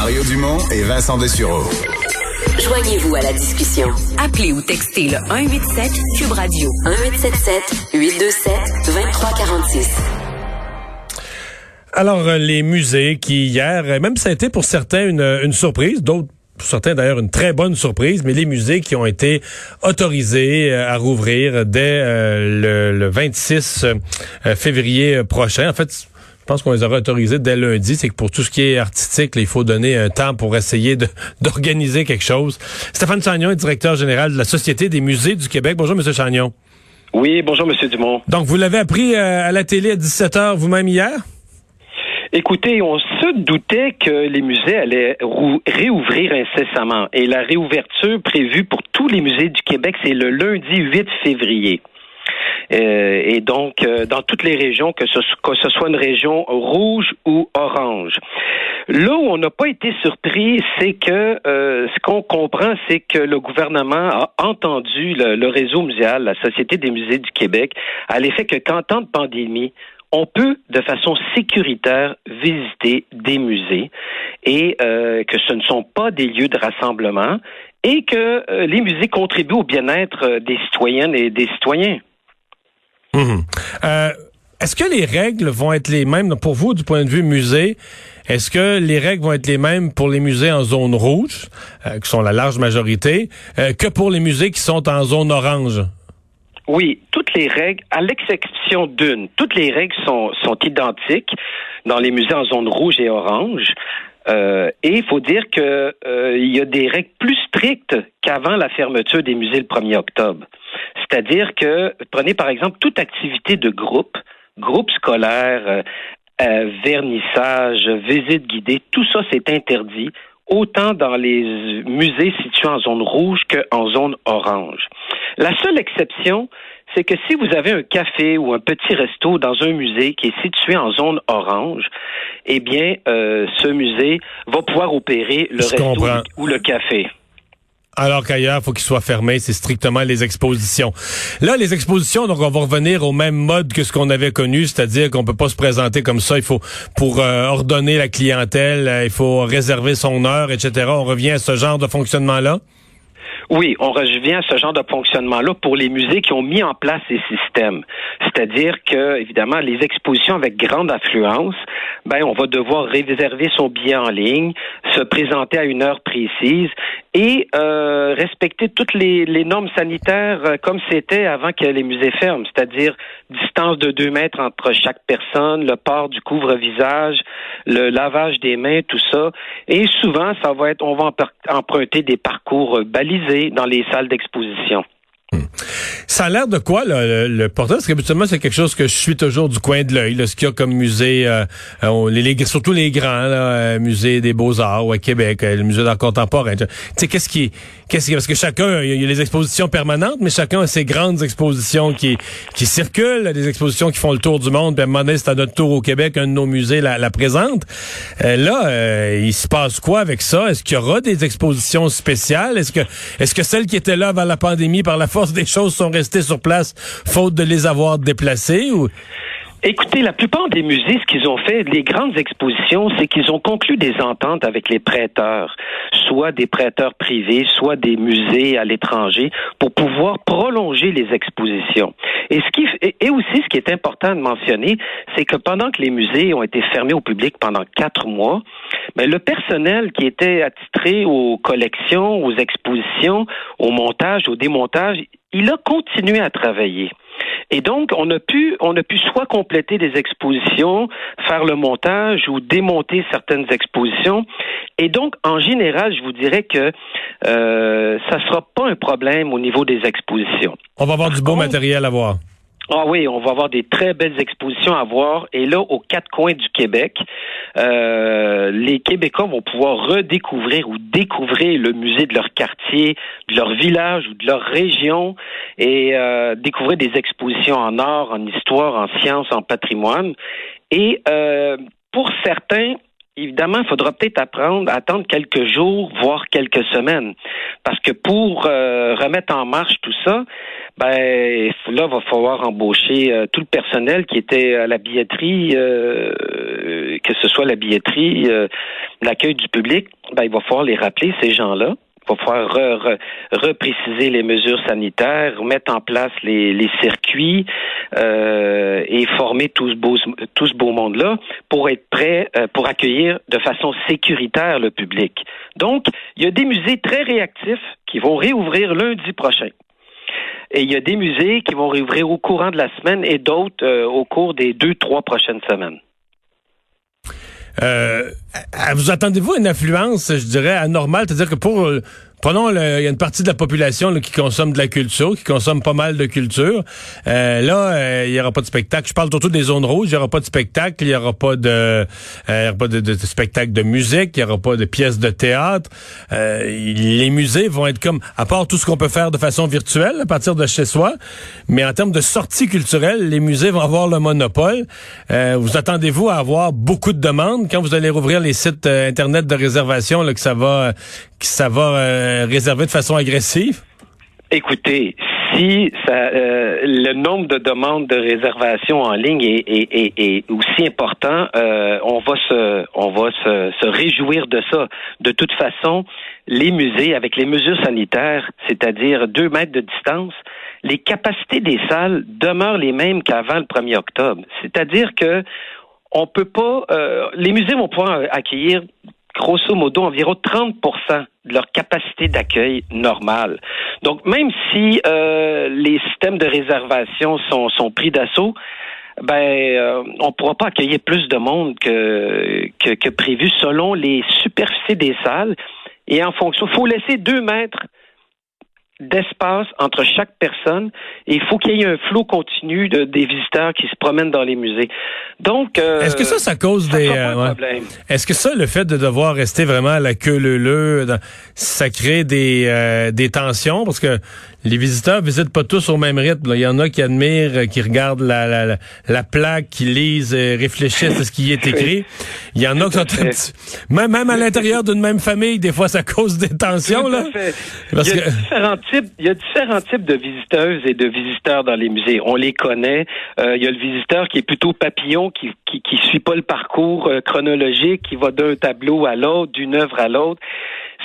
Mario Dumont et Vincent Dessureau. Joignez-vous à la discussion. Appelez ou textez le 187 Cube Radio 1877 827 2346. Alors, euh, les musées qui hier, euh, même ça a été pour certains une, une surprise, d'autres pour certains d'ailleurs une très bonne surprise, mais les musées qui ont été autorisés euh, à rouvrir dès le, le, 26 février prochain. En fait, pense qu'on les aura autorisés dès lundi. C'est que pour tout ce qui est artistique, il faut donner un temps pour essayer d'organiser quelque chose. Stéphane Chagnon est directeur général de la Société des musées du Québec. Bonjour, Monsieur Chagnon. Oui, bonjour, Monsieur Dumont. Donc, vous l'avez appris euh, à la télé à 17 h vous-même hier? Écoutez, on se doutait que les musées allaient réouvrir incessamment. Et la réouverture prévue pour tous les musées du Québec, c'est le lundi 8 février. Euh, et donc euh, dans toutes les régions, que ce, que ce soit une région rouge ou orange. Là où on n'a pas été surpris, c'est que euh, ce qu'on comprend, c'est que le gouvernement a entendu le, réseau muséal, la Société des musées du Québec, à l'effet que qu'en temps de pandémie, on peut de façon sécuritaire visiter des musées et que ce ne sont pas des lieux de rassemblement et que les musées contribuent au bien-être des citoyennes et des citoyens. Mhm. Euh, est-ce que les règles vont être les mêmes? Pour vous du point de vue musée? Est-ce que les règles vont être les mêmes pour les musées en zone rouge, euh, qui sont la large majorité, euh, que pour les musées qui sont en zone orange? Oui, toutes les règles, à l'exception d'une, toutes les règles sont, sont identiques dans les musées en zone rouge et orange. et il faut dire qu'il il y a des règles plus strictes qu'avant la fermeture des musées le 1er octobre. C'est-à-dire que, prenez par exemple toute activité de groupe, groupe scolaire, euh, euh, vernissage, visite guidée, tout ça c'est interdit autant dans les musées situés en zone rouge qu'en zone orange. La seule exception, c'est que si vous avez un café ou un petit resto dans un musée qui est situé en zone orange, eh bien, euh, ce musée va pouvoir opérer le resto ou le café. Alors qu'ailleurs, il faut qu'il soit fermé, c'est strictement les expositions. Là, les expositions, donc on va revenir au même mode que ce qu'on avait connu, c'est-à-dire qu'on peut pas se présenter comme ça. Il faut, pour euh, ordonner la clientèle, euh, il faut réserver son heure, etc. On revient à ce genre de fonctionnement-là? Oui, on revient à ce genre de fonctionnement-là pour les musées qui ont mis en place ces systèmes. C'est-à-dire que, évidemment, les expositions avec grande affluence, ben, on va devoir réserver son billet en ligne, se présenter à une heure précise et euh, respecter toutes les, normes sanitaires euh, comme c'était avant que les musées ferment, c'est-à-dire distance de deux mètres entre chaque personne, le port du couvre-visage, le lavage des mains, tout ça. Et souvent, ça va être, on va emprunter des parcours balisés dans les salles d'exposition. Hmm. Ça a l'air de quoi le, le, portrait? Parce qu'habituellement, c'est quelque chose que je suis toujours du coin de l'œil. Ce qu'il y a comme musée, euh, euh les, surtout les grands, là, euh, musée des beaux-arts au Québec, euh, le musée d'art contemporain. Tu sais, qu'est-ce qui, qu'est-ce qui, parce que chacun, il y a les expositions permanentes, mais chacun a ses grandes expositions qui, qui circulent, des expositions qui font le tour du monde. Puis à un moment donné, c'est à notre tour au Québec, un de nos musées la, la présente. là, il se passe quoi avec ça? Est-ce qu'il y aura des expositions spéciales? Est-ce que, est-ce que celles qui étaient là avant la pandémie, par la force des choses, sont rester sur place faute de les avoir déplacés ou? Écoutez, la plupart des musées, ce qu'ils ont fait, les grandes expositions, c'est qu'ils ont conclu des ententes avec les prêteurs, soit des prêteurs privés, soit des musées à l'étranger, pour pouvoir prolonger les expositions. Et ce qui et aussi ce qui est important de mentionner, c'est que pendant que les musées ont été fermés au public pendant quatre mois, ben, le personnel qui était attitré aux collections, aux expositions, au montage, au démontage, il a continué à travailler. Et donc, on a pu, on a pu soit compléter des expositions, faire le montage ou démonter certaines expositions. Et donc, en général, je vous dirais que euh, ça sera pas un problème au niveau des expositions. On va avoir du beau matériel à voir. Ah oui, on va avoir des très belles expositions à voir. Et là, aux quatre coins du Québec, euh, les Québécois vont pouvoir redécouvrir ou découvrir le musée de leur quartier, de leur village ou de leur région et euh, découvrir des expositions en art, en histoire, en sciences, en patrimoine. Et euh, pour certains, évidemment, il faudra peut-être apprendre, attendre quelques jours, voire quelques semaines. Parce que pour remettre en marche tout ça, ben là, il va falloir embaucher euh, tout le personnel qui était à la billetterie, euh, que ce soit la billetterie, l'accueil du public, ben il va falloir les rappeler, ces gens-là. Il va falloir repréciser les mesures sanitaires, mettre en place les, les circuits euh, et former tout ce beau, tout ce beau monde-là pour être prêt euh, pour accueillir de façon sécuritaire le public. Donc, il y a des musées très réactifs qui vont réouvrir lundi prochain. Et il y a des musées qui vont réouvrir au courant de la semaine et d'autres euh, au cours des deux, trois prochaines semaines. Euh, vous attendez-vous une affluence, je dirais, anormale? C'est-à-dire que pour Prenons, il y a une partie de la population qui consomme de la culture, qui consomme pas mal de culture. Euh, là, euh, il y aura pas de spectacle. Je parle surtout des zones rouges. Il y aura pas de spectacle. Il y aura pas de, euh, y aura pas de, spectacle de musique. Il y aura pas de pièces de théâtre. Euh, les musées vont être comme, à part tout ce qu'on peut faire de façon virtuelle à partir de chez soi, mais en termes de sortie culturelle, les musées vont avoir le monopole. vous attendez-vous à avoir beaucoup de demandes? Quand vous allez rouvrir les sites internet de réservation là, que ça va, que ça va euh, réservé de façon agressive? Écoutez, si euh, le nombre de demandes de réservation en ligne est, aussi important, euh, on va se on va se, réjouir de ça. De toute façon, les musées, avec les mesures sanitaires, c'est-à-dire deux mètres de distance, les capacités des salles demeurent les mêmes qu'avant le 1er octobre. C'est-à-dire que on peut pas les musées vont pouvoir accueillir grosso modo environ 30 de leur capacité d'accueil normale. Donc, même si euh, les systèmes de réservation sont, sont pris d'assaut, ben, euh, on pourra pas accueillir plus de monde que, que, que prévu selon les superficies des salles. Et en fonction, il faut laisser deux mètres d'espace entre chaque personne et il faut qu'il y ait un flot continu de, des visiteurs qui se promènent dans les musées. Donc, euh, est-ce que ça, ça cause des euh, Est-ce que ça, le fait de devoir rester vraiment à la queue leu, leu ça crée des euh, des tensions? Parce que les visiteurs visitent pas tous au même rythme. Il y en a qui admirent, euh, qui regardent la, la, la, plaque, qui lisent, réfléchissent à ce qui est écrit. Il y en a qui sont même, même à l'intérieur d'une même famille, des fois ça cause des tensions. Là. Parce il, y a il y a différents types de visiteuses et de visiteurs dans les musées. On les connaît. Euh, il y a le visiteur qui est plutôt papillon, qui qui, qui suit pas le parcours euh, chronologique, qui va d'un tableau à l'autre, d'une œuvre à l'autre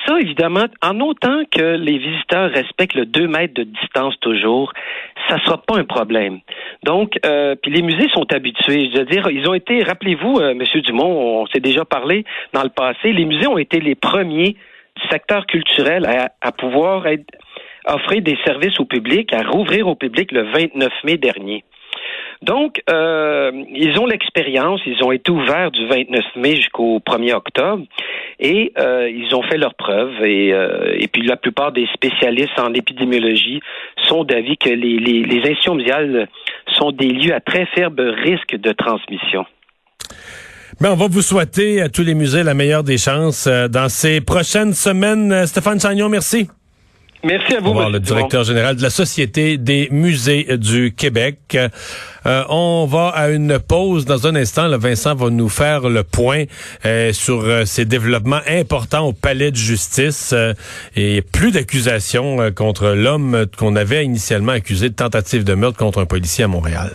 ça, évidemment, en autant que les visiteurs respectent le 2 mètres de distance toujours, ça sera pas un problème. Donc, euh, puis les musées sont habitués. Je veux dire, ils ont été, rappelez-vous, euh, Monsieur Dumont, on s'est déjà parlé dans le passé, les musées ont été les premiers du secteur culturel à, à pouvoir être, offrir des services au public, à rouvrir au public le 29 mai dernier. Donc, euh, ils ont l'expérience, ils ont été ouverts du 29 mai jusqu'au 1er octobre et euh, ils ont fait leurs preuves. Et, euh, et puis, la plupart des spécialistes en épidémiologie sont d'avis que les, les, les sont des lieux à très faible risque de transmission. Mais on va vous souhaiter à tous les musées la meilleure des chances dans ces prochaines semaines. Stéphane Chagnon, merci. Merci à vous. le directeur général de la Société des musées du Québec. Euh, on va à une pause dans un instant. Le Vincent va nous faire le point euh, sur euh, ces développements importants au palais de justice et plus d'accusations contre l'homme qu'on avait initialement accusé de tentative de meurtre contre un policier à Montréal.